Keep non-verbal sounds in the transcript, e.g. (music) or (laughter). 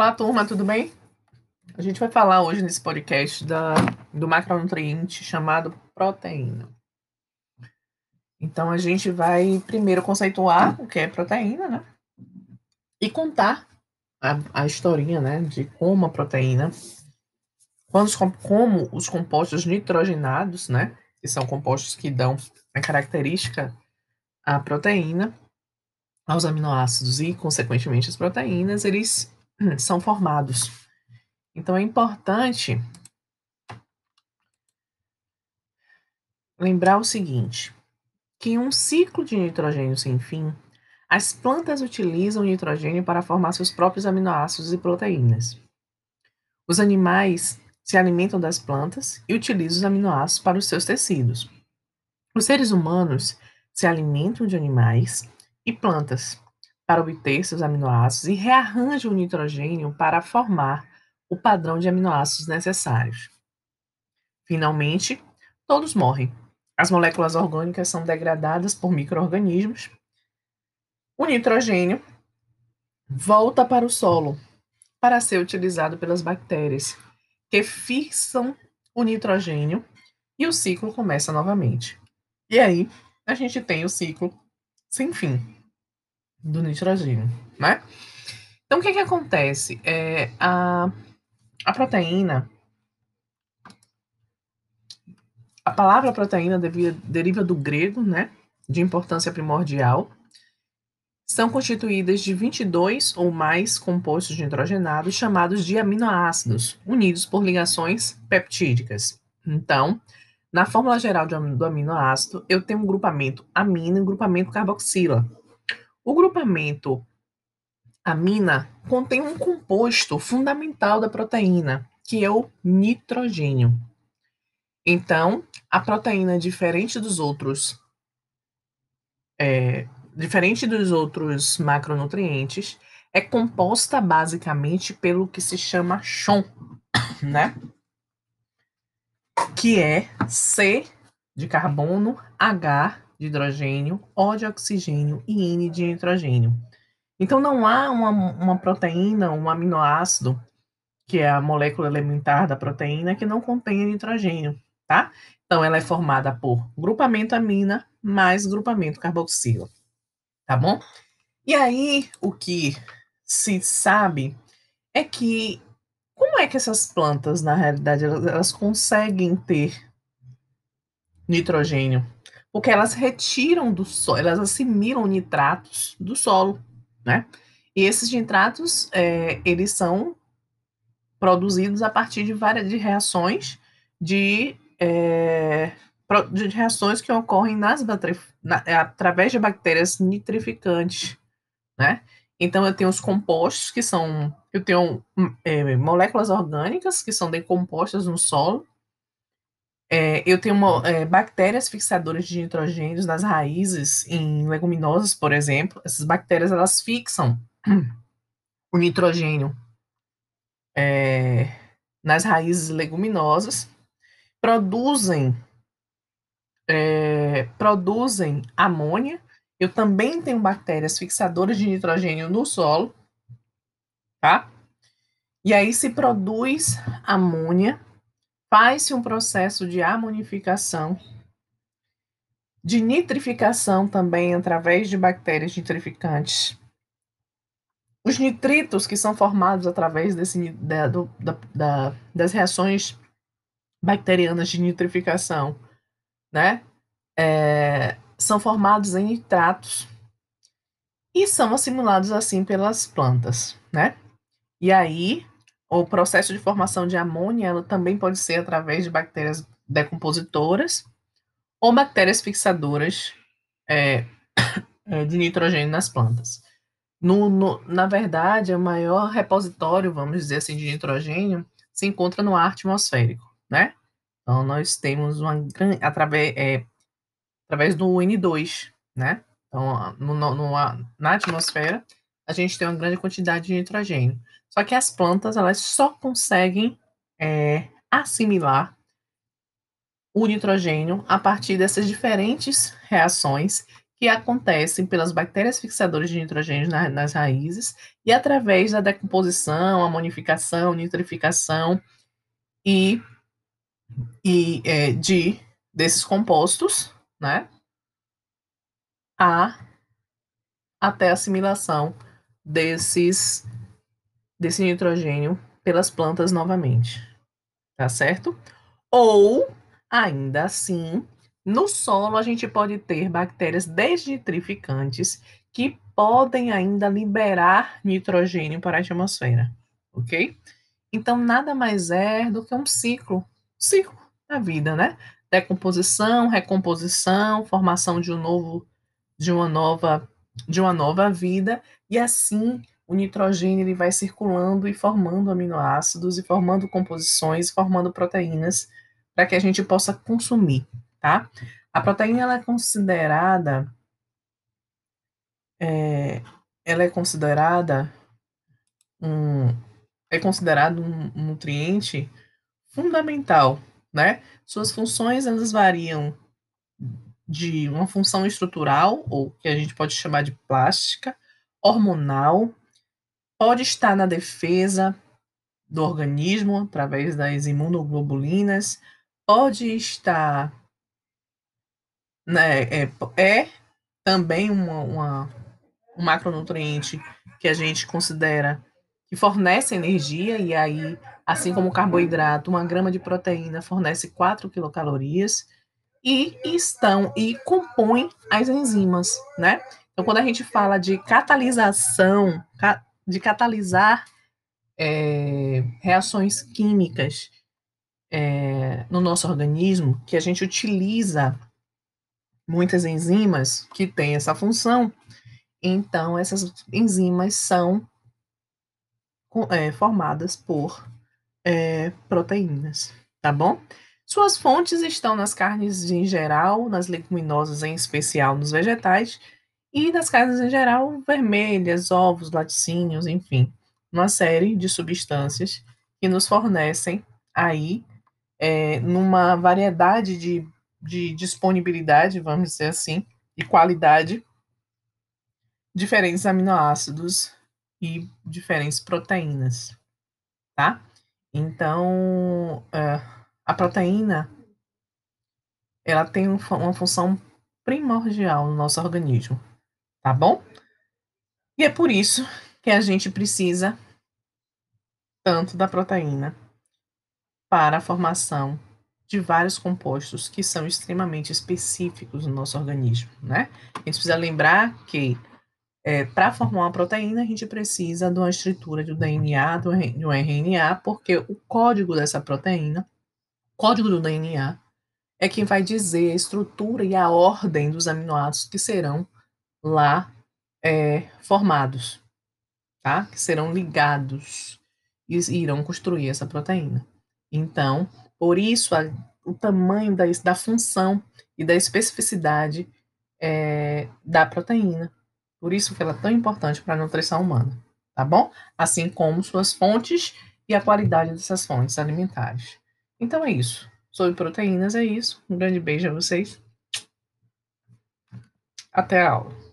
Olá, turma, tudo bem? A gente vai falar hoje nesse podcast da, do macronutriente chamado proteína. Então, a gente vai primeiro conceituar o que é proteína, né? E contar a, a historinha, né, de como a proteína, quando, como os compostos nitrogenados, né, que são compostos que dão a característica à proteína, aos aminoácidos e, consequentemente, as proteínas, eles (clears throat) são formados. Então, é importante lembrar o seguinte, que em um ciclo de nitrogênio sem fim, as plantas utilizam nitrogênio para formar seus próprios aminoácidos e proteínas. Os animais se alimentam das plantas e utilizam os aminoácidos para os seus tecidos. Os seres humanos se alimentam de animais e plantas para obter seus aminoácidos e rearranjam o nitrogênio para formar o padrão de aminoácidos necessários. Finalmente, todos morrem. As moléculas orgânicas são degradadas por microorganismos. O nitrogênio volta para o solo para ser utilizado pelas bactérias, que fixam o nitrogênio e o ciclo começa novamente. E aí, a gente tem o ciclo sem fim do nitrogênio, né? Então, o que que acontece? É, a, a proteína, a palavra proteína devia, deriva do grego, né? De importância primordial. São constituídas de 22 ou mais compostos nitrogenados chamados de aminoácidos, unidos por ligações peptídicas. Então, na fórmula geral do aminoácido, eu tenho um grupamento amina e um grupamento carboxila. O grupamento amina contém um composto fundamental da proteína, que é o nitrogênio. Então, a proteína, diferente dos outros, é, diferente dos outros macronutrientes, é composta basicamente pelo que se chama chon, (coughs) né? que é C de carbono, H de hidrogênio, O de oxigênio e N de nitrogênio. Então não há uma, uma proteína, um aminoácido, que é a molécula elementar da proteína, que não contenha nitrogênio, tá? Então ela é formada por grupamento amina mais grupamento carboxila, tá bom? E aí o que se sabe é que como é que essas plantas, na realidade, elas, elas conseguem ter nitrogênio? Porque elas retiram do solo, elas assimilam nitratos do solo, né? E esses nitratos, é, eles são produzidos a partir de várias de reações de, é, de reações que ocorrem nas na, através de bactérias nitrificantes, né? Então, eu tenho os compostos, que são. Eu tenho é, moléculas orgânicas, que são decompostas no solo. É, eu tenho é, bactérias fixadoras de nitrogênios nas raízes, em leguminosas, por exemplo. Essas bactérias, elas fixam o nitrogênio é, nas raízes leguminosas, produzem, é, produzem amônia, eu também tenho bactérias fixadoras de nitrogênio no solo, tá? E aí se produz amônia, faz-se um processo de amonificação, de nitrificação também através de bactérias nitrificantes. Os nitritos que são formados através desse, da, do, da, da, das reações bacterianas de nitrificação, né? É, são formados em nitratos e são assimilados assim pelas plantas, né? E aí, o processo de formação de amônia também pode ser através de bactérias decompositoras ou bactérias fixadoras é, (coughs) é, de nitrogênio nas plantas. No, no, na verdade, o maior repositório, vamos dizer assim, de nitrogênio se encontra no ar atmosférico, né? Então, nós temos uma grande, através, é, através do N2, né? Então, no, no, na atmosfera, a gente tem uma grande quantidade de nitrogênio. Só que as plantas, elas só conseguem é, assimilar o nitrogênio a partir dessas diferentes reações que acontecem pelas bactérias fixadoras de nitrogênio na, nas raízes e através da decomposição, amonificação, nitrificação e, e é, de desses compostos, né? A até a assimilação desses desse nitrogênio pelas plantas novamente. Tá certo? Ou ainda assim, no solo, a gente pode ter bactérias desnitrificantes que podem ainda liberar nitrogênio para a atmosfera, ok? Então, nada mais é do que um ciclo, ciclo da vida, né? Decomposição, recomposição, formação de um novo, de uma nova, de uma nova vida, e assim o nitrogênio ele vai circulando e formando aminoácidos e formando composições, formando proteínas para que a gente possa consumir, tá? A proteína ela é considerada é, ela é considerada um é considerado um, um nutriente fundamental, né? Suas funções elas variam de uma função estrutural ou que a gente pode chamar de plástica, hormonal, pode estar na defesa do organismo através das imunoglobulinas, pode estar né, é, é também uma, uma, um macronutriente que a gente considera que fornece energia, e aí, assim como o carboidrato, uma grama de proteína fornece 4 quilocalorias, e estão e compõem as enzimas, né? Então, quando a gente fala de catalisação, de catalisar é, reações químicas é, no nosso organismo, que a gente utiliza muitas enzimas que têm essa função, então essas enzimas são é, formadas por é, proteínas, tá bom? Suas fontes estão nas carnes em geral, nas leguminosas em especial, nos vegetais, e nas carnes em geral, vermelhas, ovos, laticínios, enfim, uma série de substâncias que nos fornecem aí, é, numa variedade de de disponibilidade, vamos dizer assim, e qualidade, diferentes aminoácidos e diferentes proteínas, tá? Então, uh, a proteína, ela tem uma função primordial no nosso organismo, tá bom? E é por isso que a gente precisa tanto da proteína para a formação de vários compostos que são extremamente específicos no nosso organismo, né? A gente precisa lembrar que é, para formar uma proteína, a gente precisa de uma estrutura do DNA, do, do RNA, porque o código dessa proteína, código do DNA, é quem vai dizer a estrutura e a ordem dos aminoácidos que serão lá é, formados, tá? Que serão ligados e irão construir essa proteína. Então, por isso, a, o tamanho da, da função e da especificidade é, da proteína. Por isso que ela é tão importante para a nutrição humana, tá bom? Assim como suas fontes e a qualidade dessas fontes alimentares. Então é isso. Sobre proteínas é isso. Um grande beijo a vocês. Até a aula.